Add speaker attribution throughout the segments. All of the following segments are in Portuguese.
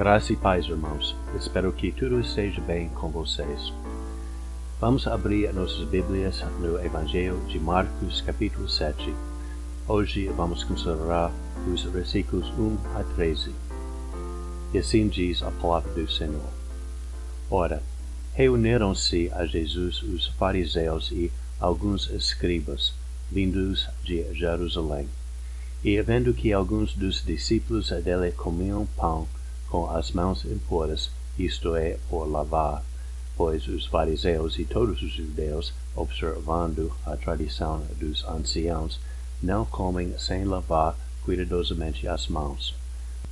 Speaker 1: Graça e paz, irmãos. Espero que tudo esteja bem com vocês. Vamos abrir nossas Bíblias no Evangelho de Marcos, capítulo 7. Hoje vamos considerar os versículos 1 a 13. E assim diz a palavra do Senhor. Ora, reuniram-se a Jesus os fariseus e alguns escribas, vindos de Jerusalém. E vendo que alguns dos discípulos dele comiam pão com as mãos impuras, isto é, por lavar, pois os fariseus. E todos os judeus, observando a tradição dos anciãos, não comem sem lavar cuidadosamente as mãos.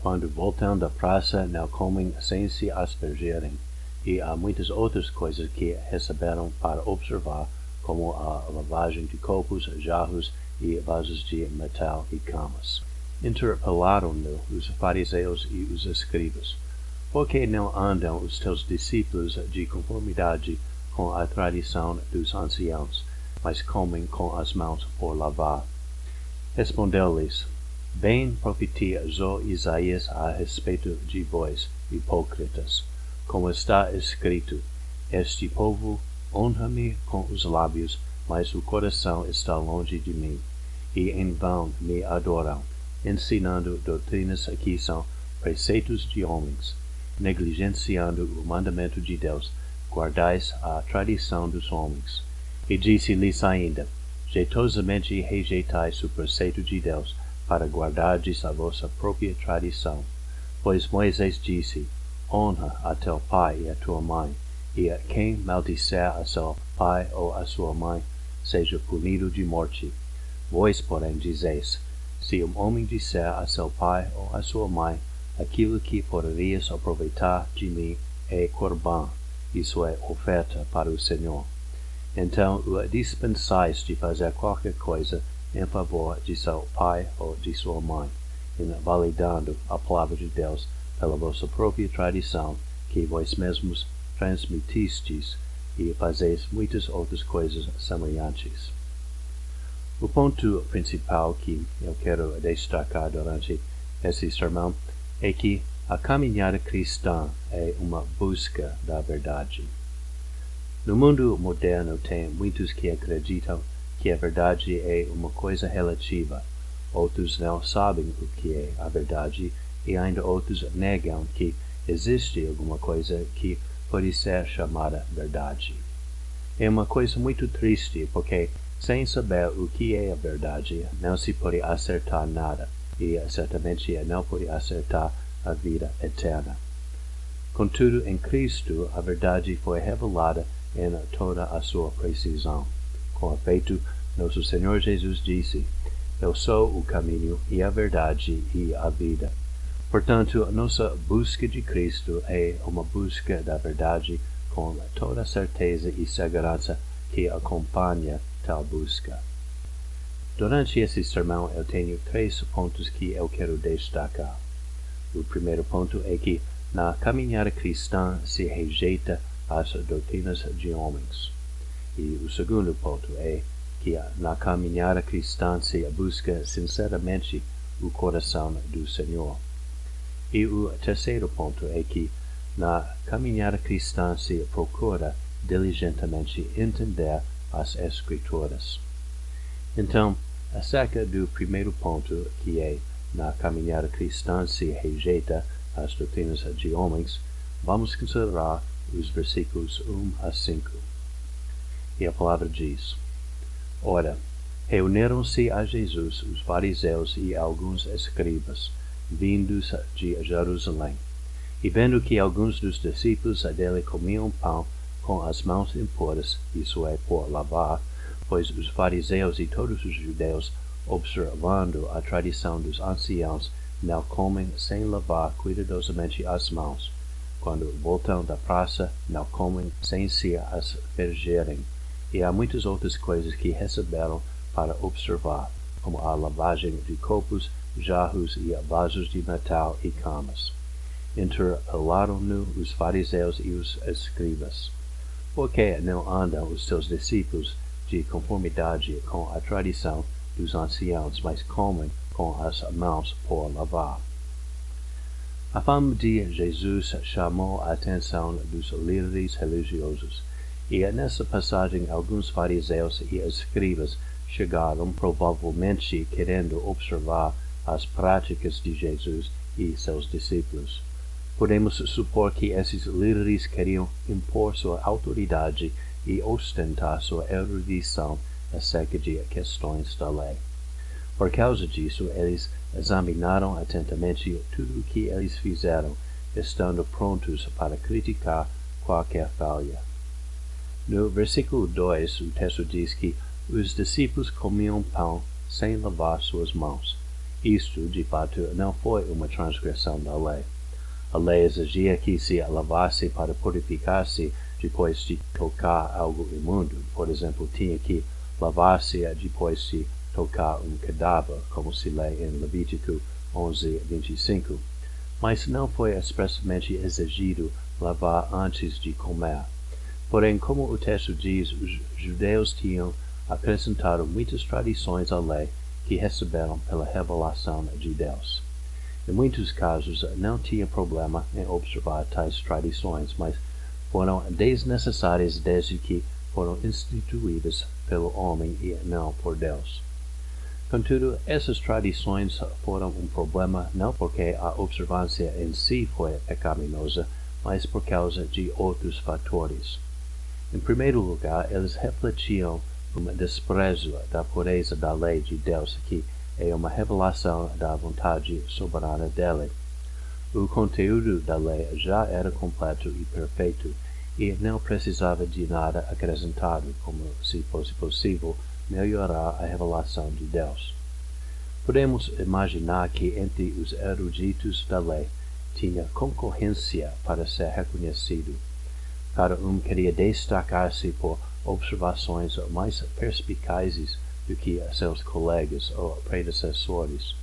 Speaker 1: Quando voltam da praça, não comem sem se aspergerem, e há muitas outras coisas que receberam para observar, como a lavagem de copos, jarros e vasos de metal e camas interpelaram-no os fariseus e os escribas. Por que não andam os teus discípulos de conformidade com a tradição dos anciãos, mas comem com as mãos por lavar? Respondeu-lhes, Bem profetizou Isaías a respeito de vós, hipócritas, como está escrito, Este povo honra-me com os lábios, mas o coração está longe de mim, e em vão me adoram ensinando doutrinas que são preceitos de homens, negligenciando o mandamento de Deus, guardais a tradição dos homens. E disse-lhes ainda, jeitosamente rejeitais o preceito de Deus, para guardardes a vossa própria tradição. Pois Moisés disse, honra a teu pai e a tua mãe, e a quem maldisser a seu pai ou a sua mãe, seja punido de morte. Vós, porém, dizeis, se um homem disser a seu pai ou a sua mãe, aquilo que poderias aproveitar de mim é corban, isso é oferta para o Senhor. Então o dispensais de fazer qualquer coisa em favor de seu pai ou de sua mãe, invalidando a palavra de Deus pela vossa própria tradição, que vós mesmos transmitistes, e fazeis muitas outras coisas semelhantes. O ponto principal que eu quero destacar durante esse sermão é que a caminhada cristã é uma busca da verdade. No mundo moderno tem muitos que acreditam que a verdade é uma coisa relativa, outros não sabem o que é a verdade e ainda outros negam que existe alguma coisa que pode ser chamada verdade. É uma coisa muito triste porque sem saber o que é a verdade, não se pode acertar nada, e certamente não pode acertar a vida eterna. Contudo, em Cristo, a verdade foi revelada em toda a sua precisão. Com efeito, nosso Senhor Jesus disse, Eu sou o caminho e a verdade e a vida. Portanto, nossa busca de Cristo é uma busca da verdade com toda certeza e segurança que acompanha tal busca. Durante esse sermão eu tenho três pontos que eu quero destacar. O primeiro ponto é que na caminhada cristã se rejeita as doutrinas de homens. E o segundo ponto é que na caminhada cristã se busca sinceramente o coração do Senhor. E o terceiro ponto é que na caminhada cristã se procura diligentemente entender as Escrituras. Então, acerca do primeiro ponto, que é na caminhada cristã se rejeita as doutrinas de homens, vamos considerar os versículos 1 a 5. E a palavra diz: Ora, reuniram-se a Jesus os fariseus e alguns escribas, vindos de Jerusalém. E vendo que alguns dos discípulos dele comiam pão com as mãos impuras, isso é, por lavar, pois os fariseus e todos os judeus, observando a tradição dos anciãos, não comem sem lavar cuidadosamente as mãos. Quando voltam da praça, não comem sem se aspergerem. E há muitas outras coisas que receberam para observar, como a lavagem de copos, jarros e vasos de metal e camas. Interpelaram-no os fariseus e os escribas. Por que não andam os seus discípulos de conformidade com a tradição dos anciãos, mas comem com as mãos por lavar? A fama de Jesus chamou a atenção dos líderes religiosos, e nessa passagem alguns fariseus e escribas chegaram provavelmente querendo observar as práticas de Jesus e seus discípulos. Podemos supor que esses líderes queriam impor sua autoridade e ostentar sua erudição acerca de questões da lei. Por causa disso, eles examinaram atentamente tudo o que eles fizeram, estando prontos para criticar qualquer falha. No versículo 2, o texto diz que os discípulos comiam pão sem lavar suas mãos. Isto, de fato, não foi uma transgressão da lei. A lei exigia que se lavasse para purificar-se depois de tocar algo imundo. Por exemplo, tinha que lavar-se depois de tocar um cadáver, como se lê em Levítico 11, 25. Mas não foi expressamente exigido lavar antes de comer. Porém, como o texto diz, os judeus tinham acrescentado muitas tradições à lei que receberam pela revelação de Deus. Em muitos casos, não tinha problema em observar tais tradições, mas foram desnecessárias desde que foram instituídas pelo homem e não por Deus. Contudo, essas tradições foram um problema não porque a observância em si foi pecaminosa, mas por causa de outros fatores. Em primeiro lugar, eles refletiam um desprezo da pureza da lei de Deus, que é uma revelação da vontade soberana dele. O conteúdo da lei já era completo e perfeito, e não precisava de nada acrescentado, como se fosse possível melhorar a revelação de Deus. Podemos imaginar que entre os eruditos da lei tinha concorrência para ser reconhecido. Cada um queria destacar-se por observações mais perspicazes do que seus colegas ou predecessores.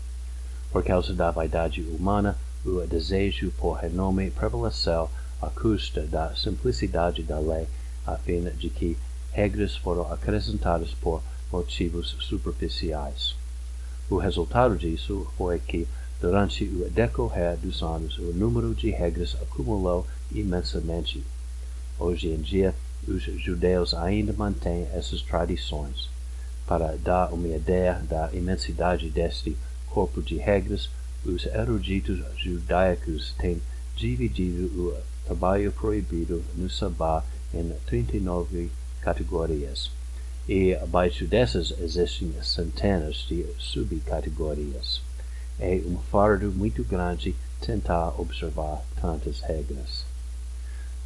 Speaker 1: Por causa da vaidade humana, o desejo por renome prevaleceu à custa da simplicidade da lei, a fim de que regras foram acrescentadas por motivos superficiais. O resultado disso foi que, durante o decorrer dos anos, o número de regras acumulou imensamente. Hoje em dia, os judeus ainda mantêm essas tradições. Para dar uma ideia da imensidade deste corpo de regras, os eruditos judaicos têm dividido o trabalho proibido no sabá em 39 categorias, e abaixo dessas existem centenas de subcategorias. É um fardo muito grande tentar observar tantas regras.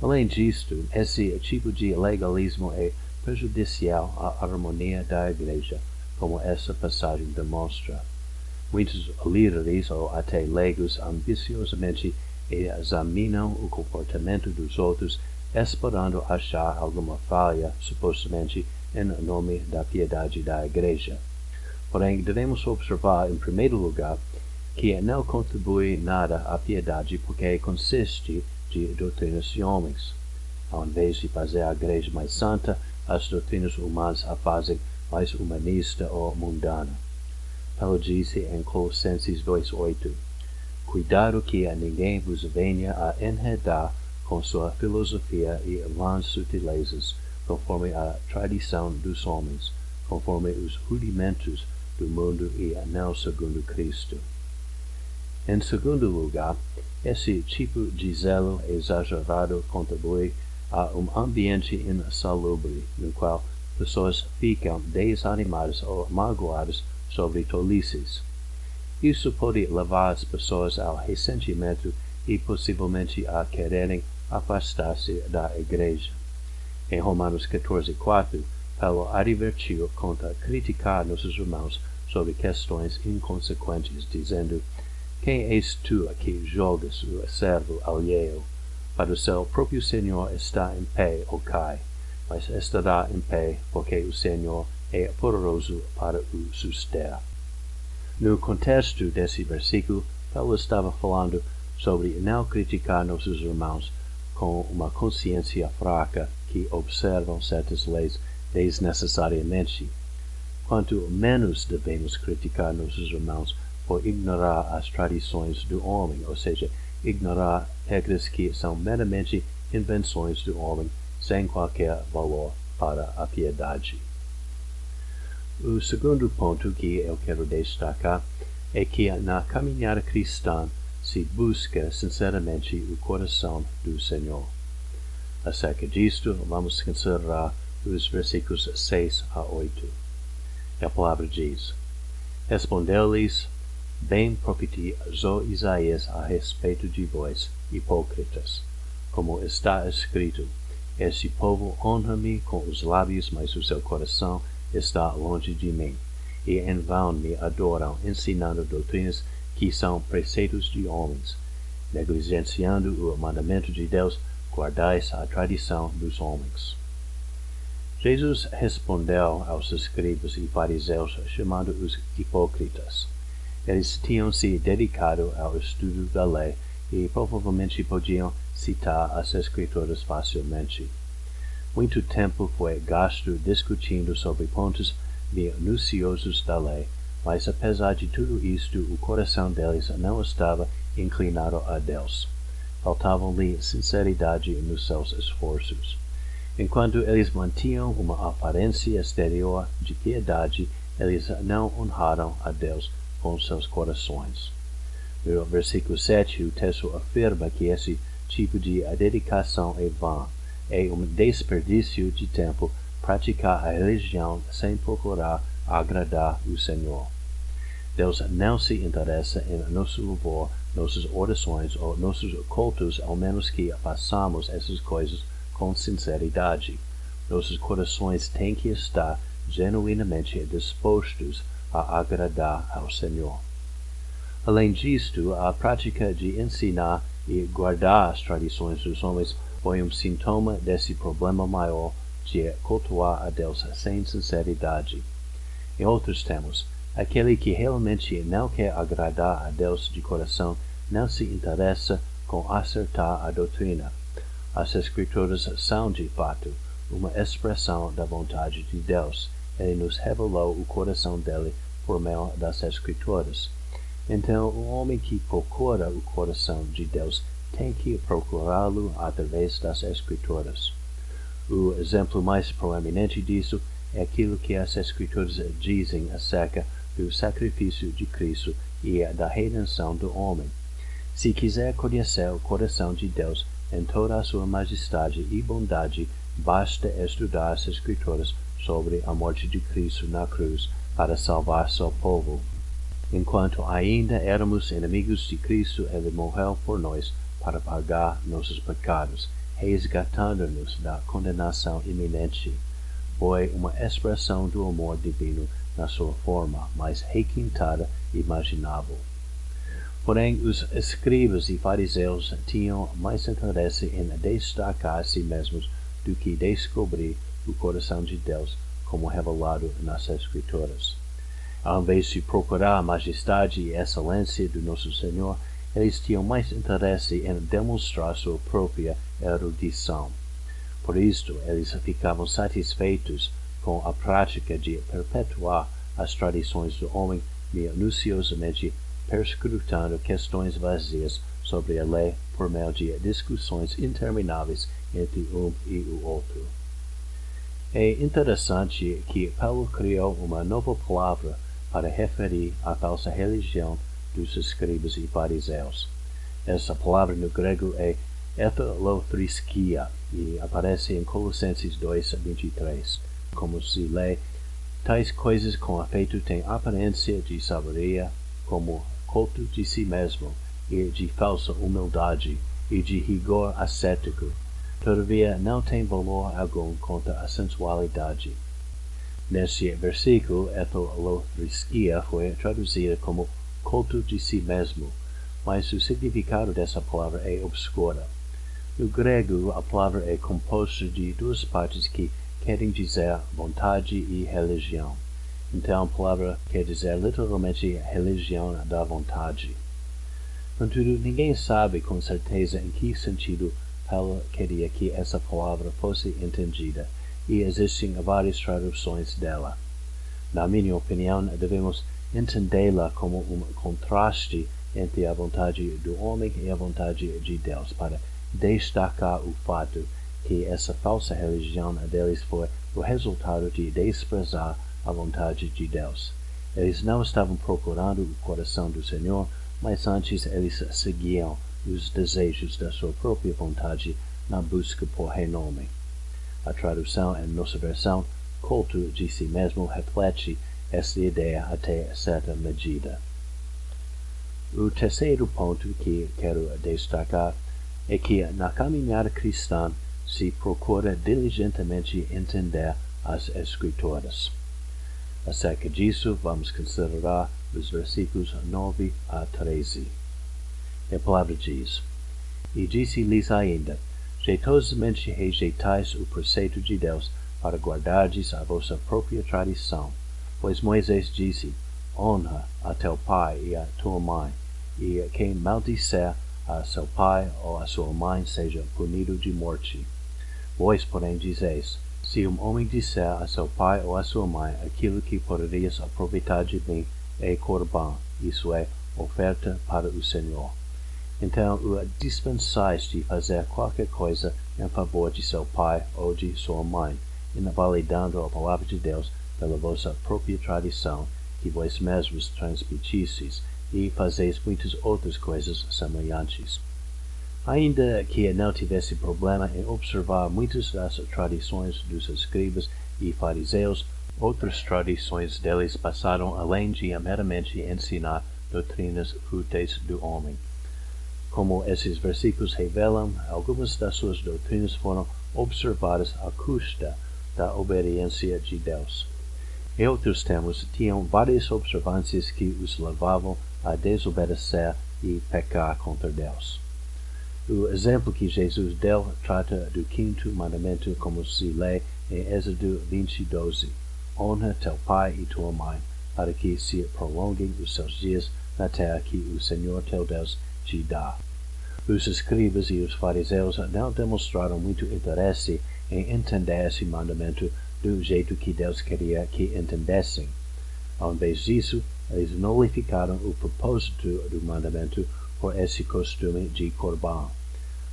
Speaker 1: Além disto, esse tipo de legalismo é prejudicial à harmonia da Igreja, como essa passagem demonstra. Muitos líderes ou até leigos ambiciosamente examinam o comportamento dos outros, esperando achar alguma falha, supostamente em nome da piedade da Igreja. Porém, devemos observar, em primeiro lugar, que não contribui nada à piedade porque consiste de doutrinas de homens. Ao invés de fazer a igreja mais santa, as doutrinas humanas a fazem mais humanista ou mundana. Paulo disse em Colossenses 2.8 Cuidado que a ninguém vos venha a enredar com sua filosofia e vãs sutilezas, conforme a tradição dos homens, conforme os rudimentos do mundo e não segundo Cristo. Em segundo lugar, esse tipo de zelo exagerado contribui a um ambiente insalubre, no qual pessoas ficam desanimadas ou magoadas sobre tolices. Isso pode levar as pessoas ao ressentimento e possivelmente a quererem afastar-se da igreja. Em Romanos 14:4, Paulo advertiu contra criticar nossos irmãos sobre questões inconsequentes, dizendo: quem és tu que julgas o servo alheio? Para o seu próprio Senhor está em pé ou cai, mas estará em pé, porque o Senhor é poderoso para o suster. No contexto desse versículo, Paulo estava falando sobre não criticar nossos irmãos com uma consciência fraca que observam certas leis desnecessariamente. Quanto menos devemos criticar nossos irmãos por ignorar as tradições do homem, ou seja, ignorar regras que são meramente invenções do homem, sem qualquer valor para a piedade. O segundo ponto que eu quero destacar é que na caminhada cristã se busca sinceramente o coração do Senhor. Acerca disto, vamos considerar os versículos 6 a 8. A palavra diz: Respondeu-lhes, bem profetizou Isaías a respeito de vós, hipócritas, como está escrito: Este povo honra-me com os lábios, mas o seu coração está longe de mim, e em vão me adoram, ensinando doutrinas que são preceitos de homens. Negligenciando o mandamento de Deus, guardais a tradição dos homens. Jesus respondeu aos escribas e fariseus, chamando-os hipócritas. Eles tinham se dedicado ao estudo da lei e provavelmente podiam citar as escrituras facilmente. Muito tempo foi gasto discutindo sobre pontos minuciosos da lei, mas apesar de tudo isto, o coração deles não estava inclinado a Deus. Faltavam-lhe sinceridade nos seus esforços. Enquanto eles mantinham uma aparência exterior de piedade, eles não honraram a Deus com seus corações. No versículo 7, o texto afirma que esse tipo de dedicação é vã é um desperdício de tempo praticar a religião sem procurar agradar o Senhor. Deus não se interessa em nosso louvor, nossas orações ou nossos cultos, ao menos que façamos essas coisas com sinceridade. Nossos corações têm que estar genuinamente dispostos a agradar ao Senhor. Além disto, a prática de ensinar e guardar as tradições dos homens foi um sintoma desse problema maior de cultuar a Deus sem sinceridade. Em outros termos, aquele que realmente não quer agradar a Deus de coração não se interessa com acertar a doutrina. As Escrituras são, de fato, uma expressão da vontade de Deus. Ele nos revelou o coração dele por meio das Escrituras. Então, o homem que procura o coração de Deus tem que procurá-lo através das Escrituras. O exemplo mais proeminente disso é aquilo que as Escrituras dizem acerca do sacrifício de Cristo e da redenção do homem. Se quiser conhecer o coração de Deus em toda a sua majestade e bondade, basta estudar as Escrituras sobre a morte de Cristo na cruz para salvar seu povo. Enquanto ainda éramos inimigos de Cristo, ele morreu por nós para pagar nossos pecados, resgatando-nos da condenação iminente. Foi uma expressão do amor divino na sua forma mais requintada e imaginável. Porém, os escribas e fariseus tinham mais interesse em destacar a si mesmos do que descobrir o coração de Deus como revelado nas Escrituras. Ao invés de procurar a majestade e excelência do nosso Senhor, eles tinham mais interesse em demonstrar sua própria erudição. Por isto, eles ficavam satisfeitos com a prática de perpetuar as tradições do homem minuciosamente perscrutando questões vazias sobre a lei por meio de discussões intermináveis entre um e o outro. É interessante que Paulo criou uma nova palavra para referir a falsa religião dos escribas e fariseus. Essa palavra no grego é etholotriskia e aparece em Colossenses 2, 23. Como se lê, tais coisas com afeto têm aparência de sabedoria, como culto de si mesmo, e de falsa humildade, e de rigor ascético. Todavia não tem valor algum contra a sensualidade. Nesse versículo, etholotriskia foi traduzida como culto de si mesmo, mas o significado dessa palavra é obscura. No grego, a palavra é composta de duas partes que querem dizer vontade e religião. Então, a palavra quer dizer literalmente religião da vontade. Contudo, ninguém sabe com certeza em que sentido Paulo queria que essa palavra fosse entendida, e existem várias traduções dela. Na minha opinião, devemos entendê-la como um contraste entre a vontade do homem e a vontade de Deus, para destacar o fato que essa falsa religião deles foi o resultado de desprezar a vontade de Deus. Eles não estavam procurando o coração do Senhor, mas antes eles seguiam os desejos da sua própria vontade na busca por renome. A tradução em nossa versão, culto de si mesmo, reflete esta ideia até certa medida. O terceiro ponto que quero destacar é que na caminhada cristã se procura diligentemente entender as Escrituras. Acerca disso, vamos considerar os versículos 9 a 13. A palavra diz: E disse-lhes ainda: Jeitosamente rejeitais o preceito de Deus para guardardes a vossa própria tradição. Pois Moisés disse: Honra a teu pai e a tua mãe, e quem maldisser a seu pai ou a sua mãe seja punido de morte. Vós, porém, dizeis: Se um homem disser a seu pai ou a sua mãe aquilo que poderias aproveitar de mim é corban, isso é, oferta para o Senhor. Então o dispensais de fazer qualquer coisa em favor de seu pai ou de sua mãe, invalidando a palavra de Deus pela vossa própria tradição, que vós mesmos transmitisseis, e fazeis muitas outras coisas semelhantes. Ainda que não tivesse problema em observar muitas das tradições dos escribas e fariseus, outras tradições deles passaram além de meramente ensinar doutrinas fúteis do homem. Como esses versículos revelam, algumas das suas doutrinas foram observadas à custa da obediência de Deus. Em outros termos, tinham várias observâncias que os levavam a desobedecer e pecar contra Deus. O exemplo que Jesus deu trata do quinto mandamento como se lê em Êxodo 20, 12. Honra teu pai e tua mãe, para que se prolonguem os seus dias na terra que o Senhor teu Deus te dá. Os escribas e os fariseus não demonstraram muito interesse em entender esse mandamento do jeito que Deus queria que entendessem. Ao invés disso, eles nullificaram o propósito do mandamento por esse costume de corban.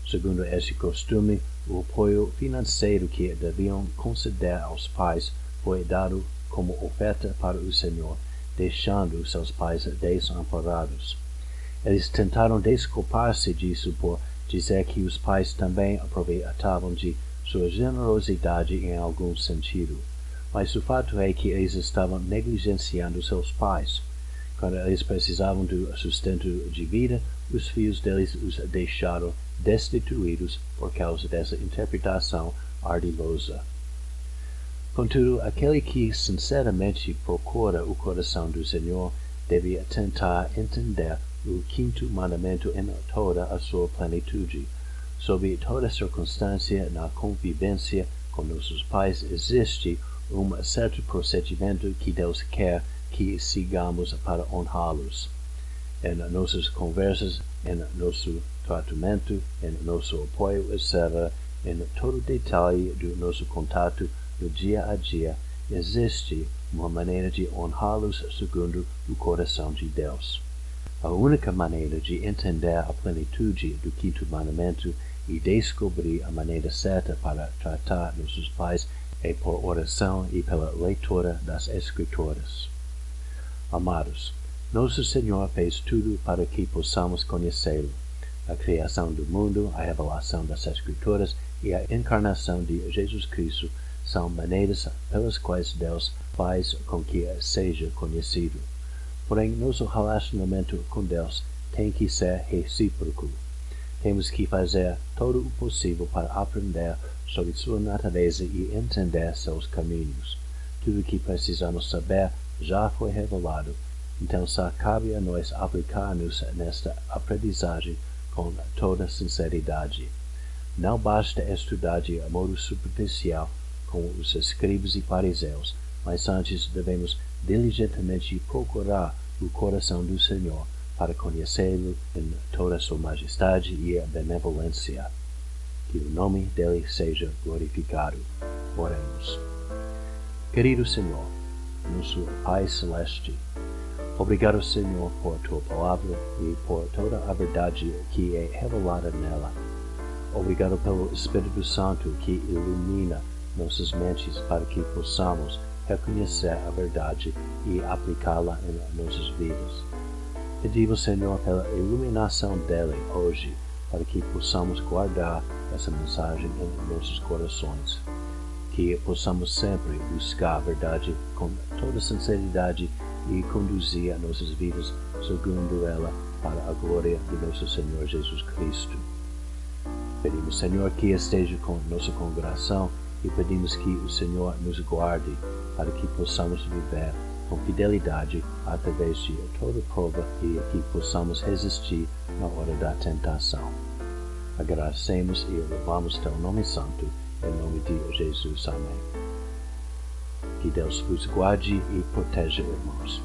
Speaker 1: Segundo esse costume, o apoio financeiro que deviam conceder aos pais foi dado como oferta para o Senhor, deixando seus pais desamparados. Eles tentaram desculpar-se disso por dizer que os pais também aproveitavam de sua generosidade em algum sentido. Mas o fato é que eles estavam negligenciando seus pais. Quando eles precisavam do sustento de vida, os filhos deles os deixaram destituídos por causa dessa interpretação ardilosa. Contudo, aquele que sinceramente procura o coração do Senhor deve tentar entender o quinto mandamento em toda a sua plenitude. Sob toda circunstância, na convivência com nossos pais, existe um certo procedimento que Deus quer que sigamos para honrá-los. Em nossas conversas, em nosso tratamento, em nosso apoio, etc., em todo detalhe do nosso contato no dia a dia, existe uma maneira de honrá-los segundo o coração de Deus. A única maneira de entender a plenitude do quinto mandamento e descobrir a maneira certa para tratar nossos pais é por oração e pela leitura das Escrituras. Amados, nosso Senhor fez tudo para que possamos conhecê-lo. A criação do mundo, a revelação das Escrituras e a encarnação de Jesus Cristo são maneiras pelas quais Deus faz com que seja conhecido. Porém, nosso relacionamento com Deus tem que ser recíproco. Temos que fazer todo o possível para aprender sobre sua natureza e entender seus caminhos. Tudo o que precisamos saber já foi revelado, então só cabe a nós aplicar-nos nesta aprendizagem com toda sinceridade. Não basta estudar de modo superficial com os escribas e fariseus, mas antes devemos diligentemente procurar o coração do Senhor para conhecê-lo em toda sua majestade e benevolência. Que o nome dele seja glorificado. Oremos. Querido Senhor, nosso Pai Celeste, Obrigado, Senhor, por tua palavra e por toda a verdade que é revelada nela. Obrigado pelo Espírito Santo que ilumina nossas mentes para que possamos reconhecer a verdade e aplicá-la em nossas vidas. Pedimos, Senhor, pela iluminação dele hoje, para que possamos guardar essa mensagem em nossos corações. Que possamos sempre buscar a verdade com toda sinceridade e conduzir a nossas vidas segundo ela para a glória de nosso Senhor Jesus Cristo. Pedimos, Senhor, que esteja com nossa congregação e pedimos que o Senhor nos guarde para que possamos viver com fidelidade através de toda prova e que possamos resistir na hora da tentação. Agradecemos e louvamos teu nome santo, em nome de Jesus. Amém. Que Deus vos guarde e proteja, irmãos.